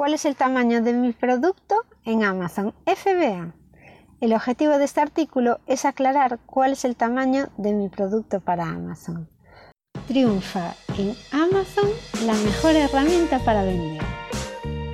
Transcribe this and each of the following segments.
¿Cuál es el tamaño de mi producto en Amazon FBA? El objetivo de este artículo es aclarar cuál es el tamaño de mi producto para Amazon. Triunfa en Amazon la mejor herramienta para vender.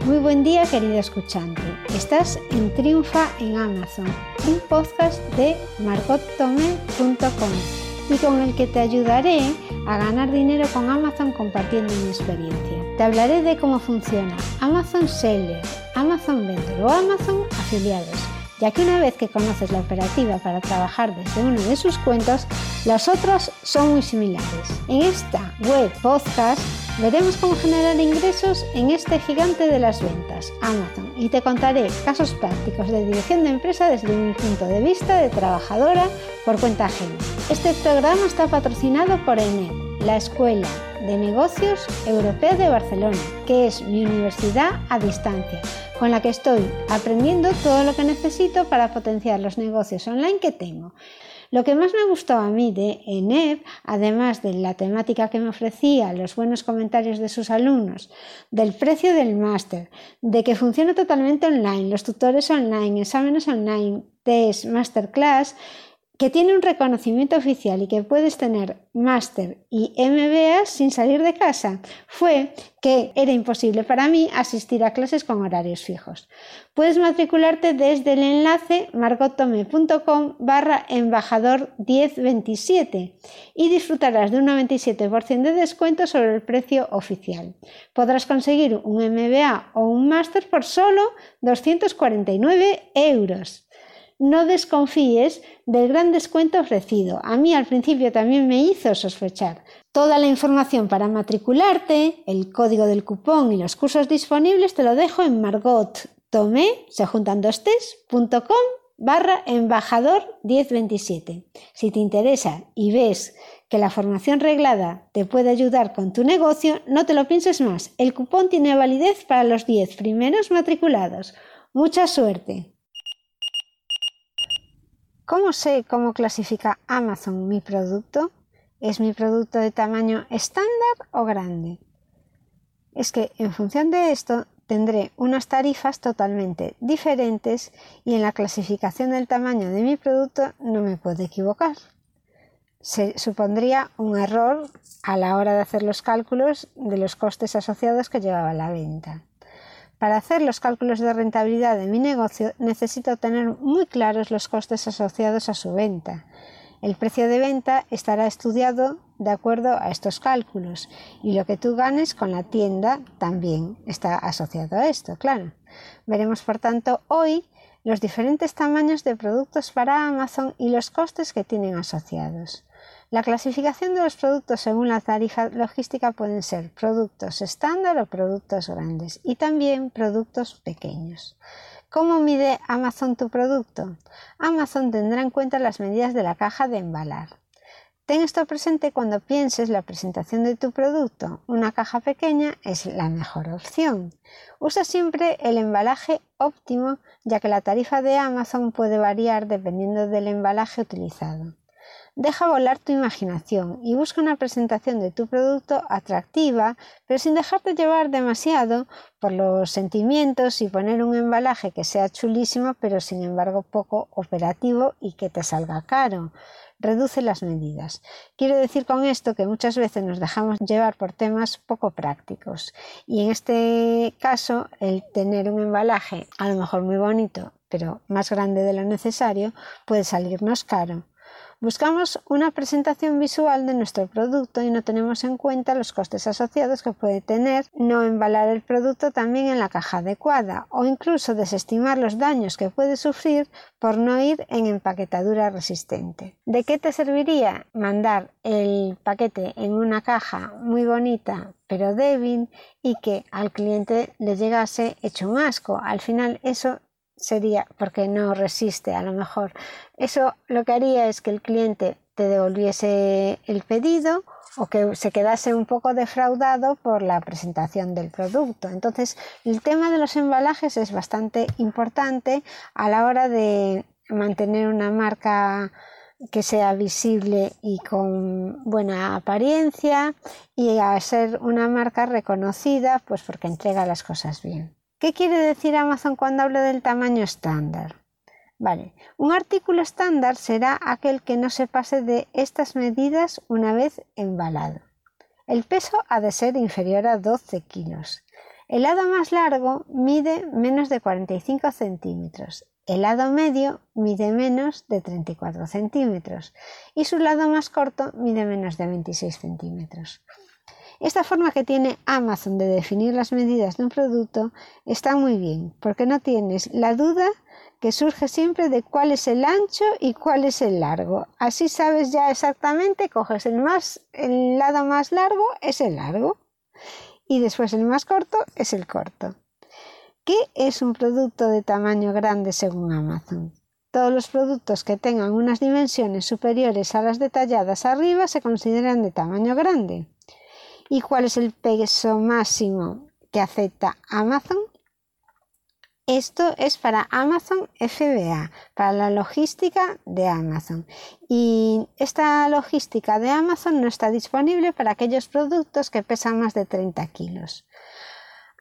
Muy buen día querido escuchante. Estás en Triunfa en Amazon, un podcast de margottome.com y con el que te ayudaré a ganar dinero con Amazon compartiendo mi experiencia. Te hablaré de cómo funciona Amazon Seller, Amazon Vendor o Amazon Afiliados, ya que una vez que conoces la operativa para trabajar desde uno de sus cuentos, los otros son muy similares. En esta web podcast veremos cómo generar ingresos en este gigante de las ventas, Amazon, y te contaré casos prácticos de dirección de empresa desde mi punto de vista de trabajadora por cuenta ajena. Este programa está patrocinado por ENED, la Escuela de Negocios Europea de Barcelona, que es mi universidad a distancia, con la que estoy aprendiendo todo lo que necesito para potenciar los negocios online que tengo. Lo que más me gustó a mí de ENEP, además de la temática que me ofrecía, los buenos comentarios de sus alumnos, del precio del máster, de que funciona totalmente online, los tutores online, exámenes online, test, masterclass, que tiene un reconocimiento oficial y que puedes tener máster y MBA sin salir de casa, fue que era imposible para mí asistir a clases con horarios fijos. Puedes matricularte desde el enlace margotome.com barra embajador 1027 y disfrutarás de un 97% de descuento sobre el precio oficial. Podrás conseguir un MBA o un máster por solo 249 euros no desconfíes del gran descuento ofrecido. A mí al principio también me hizo sospechar. Toda la información para matricularte, el código del cupón y los cursos disponibles te lo dejo en margottome, se juntan barra embajador 1027. Si te interesa y ves que la formación reglada te puede ayudar con tu negocio, no te lo pienses más. El cupón tiene validez para los 10 primeros matriculados. Mucha suerte. ¿Cómo sé cómo clasifica Amazon mi producto? ¿Es mi producto de tamaño estándar o grande? Es que en función de esto tendré unas tarifas totalmente diferentes y en la clasificación del tamaño de mi producto no me puedo equivocar. Se supondría un error a la hora de hacer los cálculos de los costes asociados que llevaba la venta. Para hacer los cálculos de rentabilidad de mi negocio necesito tener muy claros los costes asociados a su venta. El precio de venta estará estudiado de acuerdo a estos cálculos y lo que tú ganes con la tienda también está asociado a esto, claro. Veremos por tanto hoy los diferentes tamaños de productos para Amazon y los costes que tienen asociados. La clasificación de los productos según la tarifa logística pueden ser productos estándar o productos grandes y también productos pequeños. ¿Cómo mide Amazon tu producto? Amazon tendrá en cuenta las medidas de la caja de embalar. Ten esto presente cuando pienses la presentación de tu producto. Una caja pequeña es la mejor opción. Usa siempre el embalaje óptimo ya que la tarifa de Amazon puede variar dependiendo del embalaje utilizado. Deja volar tu imaginación y busca una presentación de tu producto atractiva, pero sin dejarte llevar demasiado por los sentimientos y poner un embalaje que sea chulísimo, pero sin embargo poco operativo y que te salga caro. Reduce las medidas. Quiero decir con esto que muchas veces nos dejamos llevar por temas poco prácticos y en este caso el tener un embalaje a lo mejor muy bonito pero más grande de lo necesario puede salirnos caro. Buscamos una presentación visual de nuestro producto y no tenemos en cuenta los costes asociados que puede tener no embalar el producto también en la caja adecuada o incluso desestimar los daños que puede sufrir por no ir en empaquetadura resistente. ¿De qué te serviría mandar el paquete en una caja muy bonita pero débil y que al cliente le llegase hecho un asco? Al final eso sería porque no resiste a lo mejor. Eso lo que haría es que el cliente te devolviese el pedido o que se quedase un poco defraudado por la presentación del producto. Entonces, el tema de los embalajes es bastante importante a la hora de mantener una marca que sea visible y con buena apariencia y a ser una marca reconocida pues porque entrega las cosas bien. ¿Qué quiere decir Amazon cuando habla del tamaño estándar? Vale, un artículo estándar será aquel que no se pase de estas medidas una vez embalado. El peso ha de ser inferior a 12 kilos. El lado más largo mide menos de 45 centímetros. El lado medio mide menos de 34 centímetros y su lado más corto mide menos de 26 centímetros. Esta forma que tiene Amazon de definir las medidas de un producto está muy bien porque no tienes la duda que surge siempre de cuál es el ancho y cuál es el largo. Así sabes ya exactamente, coges el, más, el lado más largo, es el largo, y después el más corto es el corto. ¿Qué es un producto de tamaño grande según Amazon? Todos los productos que tengan unas dimensiones superiores a las detalladas arriba se consideran de tamaño grande. ¿Y cuál es el peso máximo que acepta Amazon? Esto es para Amazon FBA, para la logística de Amazon. Y esta logística de Amazon no está disponible para aquellos productos que pesan más de 30 kilos.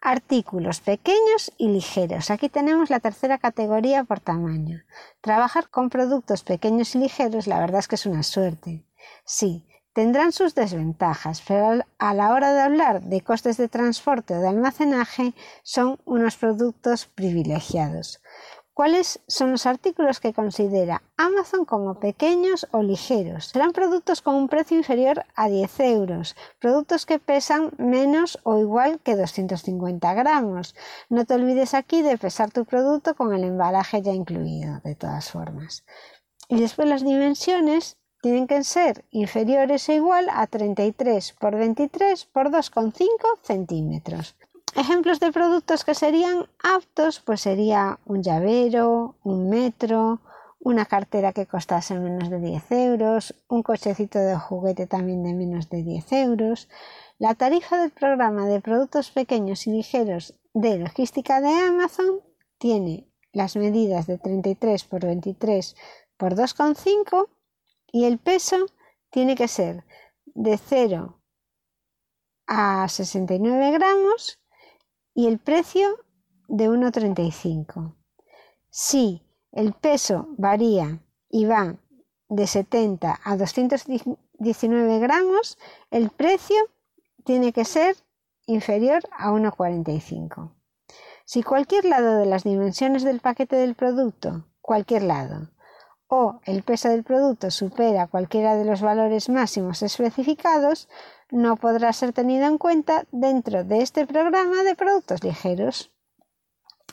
Artículos pequeños y ligeros. Aquí tenemos la tercera categoría por tamaño. Trabajar con productos pequeños y ligeros la verdad es que es una suerte. Sí, tendrán sus desventajas, pero a la hora de hablar de costes de transporte o de almacenaje son unos productos privilegiados. ¿Cuáles son los artículos que considera Amazon como pequeños o ligeros? Serán productos con un precio inferior a 10 euros, productos que pesan menos o igual que 250 gramos. No te olvides aquí de pesar tu producto con el embalaje ya incluido, de todas formas. Y después las dimensiones tienen que ser inferiores o igual a 33 por 23 por 2,5 centímetros. Ejemplos de productos que serían aptos, pues sería un llavero, un metro, una cartera que costase menos de 10 euros, un cochecito de juguete también de menos de 10 euros. La tarifa del programa de productos pequeños y ligeros de logística de Amazon tiene las medidas de 33 por 23 por 2,5 y el peso tiene que ser de 0 a 69 gramos y el precio de 1,35. Si el peso varía y va de 70 a 219 gramos, el precio tiene que ser inferior a 1,45. Si cualquier lado de las dimensiones del paquete del producto, cualquier lado, o el peso del producto supera cualquiera de los valores máximos especificados, no podrá ser tenido en cuenta dentro de este programa de productos ligeros.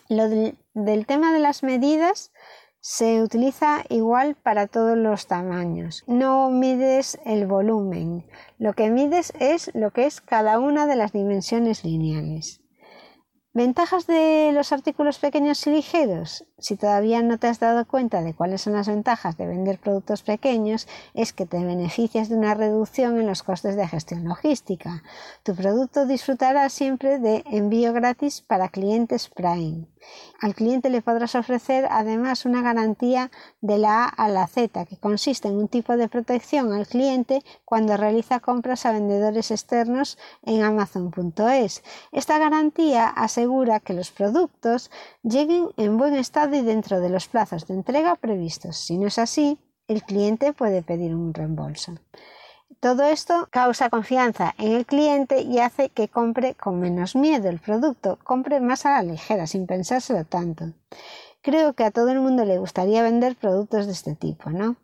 Lo del, tema de las medidas se utiliza igual para todos los tamaños. No mides el volumen, lo que mides es lo que es cada una de las dimensiones lineales. Ventajas de los artículos pequeños y ligeros. Si todavía no te has dado cuenta de cuáles son las ventajas de vender productos pequeños, es que te beneficias de una reducción en los costes de gestión logística. Tu producto disfrutará siempre de envío gratis para clientes Prime. Al cliente le podrás ofrecer además una garantía de la A a la Z, que consiste en un tipo de protección al cliente cuando realiza compras a vendedores externos en amazon.es. Esta garantía asegura que los productos lleguen en buen estado y dentro de los plazos de entrega previstos. Si no es así, el cliente puede pedir un reembolso. Todo esto causa confianza en el cliente y hace que compre con menos miedo el producto, compre más a la ligera, sin pensárselo tanto. Creo que a todo el mundo le gustaría vender productos de este tipo, ¿no?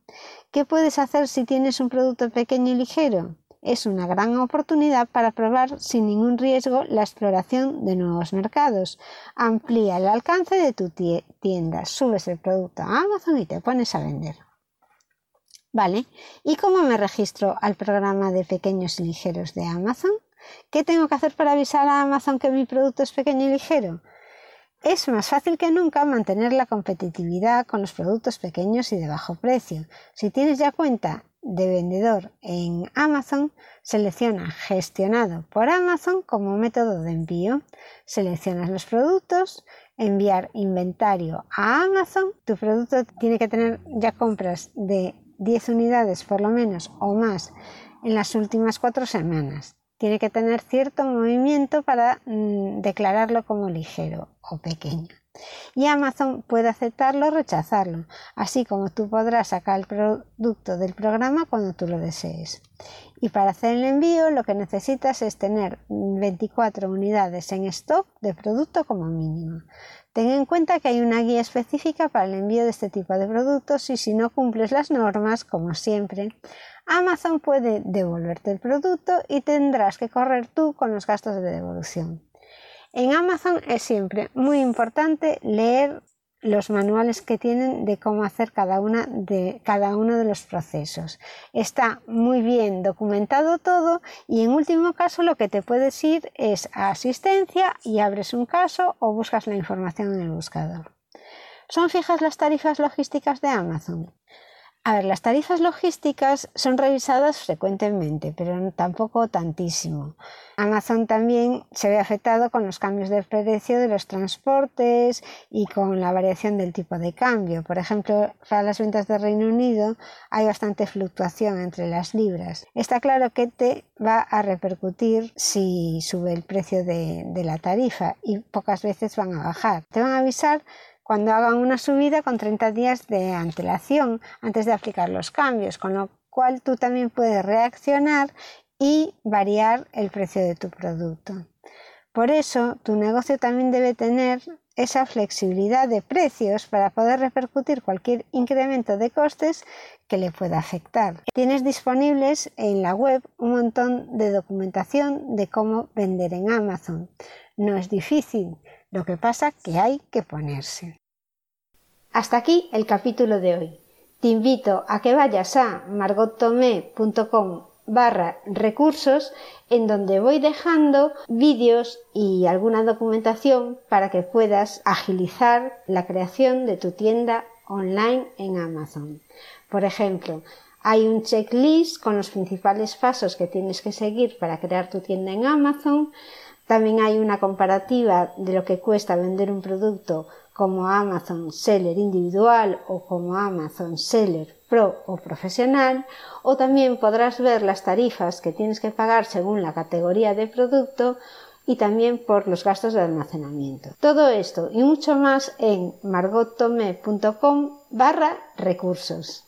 ¿Qué puedes hacer si tienes un producto pequeño y ligero? Es una gran oportunidad para probar sin ningún riesgo la exploración de nuevos mercados. Amplía el alcance de tu tienda, subes el producto a Amazon y te pones a vender. Vale, ¿y cómo me registro al programa de pequeños y ligeros de Amazon? ¿Qué tengo que hacer para avisar a Amazon que mi producto es pequeño y ligero? Es más fácil que nunca mantener la competitividad con los productos pequeños y de bajo precio. Si tienes ya cuenta de vendedor en Amazon, selecciona gestionado por Amazon como método de envío. Seleccionas los productos, enviar inventario a Amazon. Tu producto tiene que tener ya compras de 10 unidades por lo menos o más en las últimas cuatro semanas. tiene que tener cierto movimiento para mm, declararlo como ligero o pequeño. Y Amazon puede aceptarlo o rechazarlo, así como tú podrás sacar el producto del programa cuando tú lo desees. Y para hacer el envío lo que necesitas es tener 24 unidades en stock de producto como mínimo. Ten en cuenta que hay una guía específica para el envío de este tipo de productos y si no cumples las normas, como siempre, Amazon puede devolverte el producto y tendrás que correr tú con los gastos de devolución. En Amazon es siempre muy importante leer los manuales que tienen de cómo hacer cada, una de, cada uno de los procesos. Está muy bien documentado todo y en último caso lo que te puedes ir es a asistencia y abres un caso o buscas la información en el buscador. ¿Son fijas las tarifas logísticas de Amazon? A ver, las tarifas logísticas son revisadas frecuentemente, pero tampoco tantísimo. Amazon también se ve afectado con los cambios de precio de los transportes y con la variación del tipo de cambio. Por ejemplo, para las ventas de Reino Unido hay bastante fluctuación entre las libras. Está claro que te va a repercutir si sube el precio de, de la tarifa y pocas veces van a bajar. Te van a avisar cuando hagan una subida con 30 días de antelación antes de aplicar los cambios, con lo cual tú también puedes reaccionar y variar el precio de tu producto. Por eso, tu negocio también debe tener esa flexibilidad de precios para poder repercutir cualquier incremento de costes que le pueda afectar. Tienes disponibles en la web un montón de documentación de cómo vender en Amazon. No es difícil, lo que pasa que hay que ponerse. Hasta aquí el capítulo de hoy. Te invito a que vayas a margottomé.com barra recursos en donde voy dejando vídeos y alguna documentación para que puedas agilizar la creación de tu tienda online en Amazon. Por ejemplo, hay un checklist con los principales pasos que tienes que seguir para crear tu tienda en Amazon. También hay una comparativa de lo que cuesta vender un producto como Amazon Seller individual o como Amazon Seller Pro o profesional, o también podrás ver las tarifas que tienes que pagar según la categoría de producto y también por los gastos de almacenamiento. Todo esto y mucho más en margottome.com barra recursos.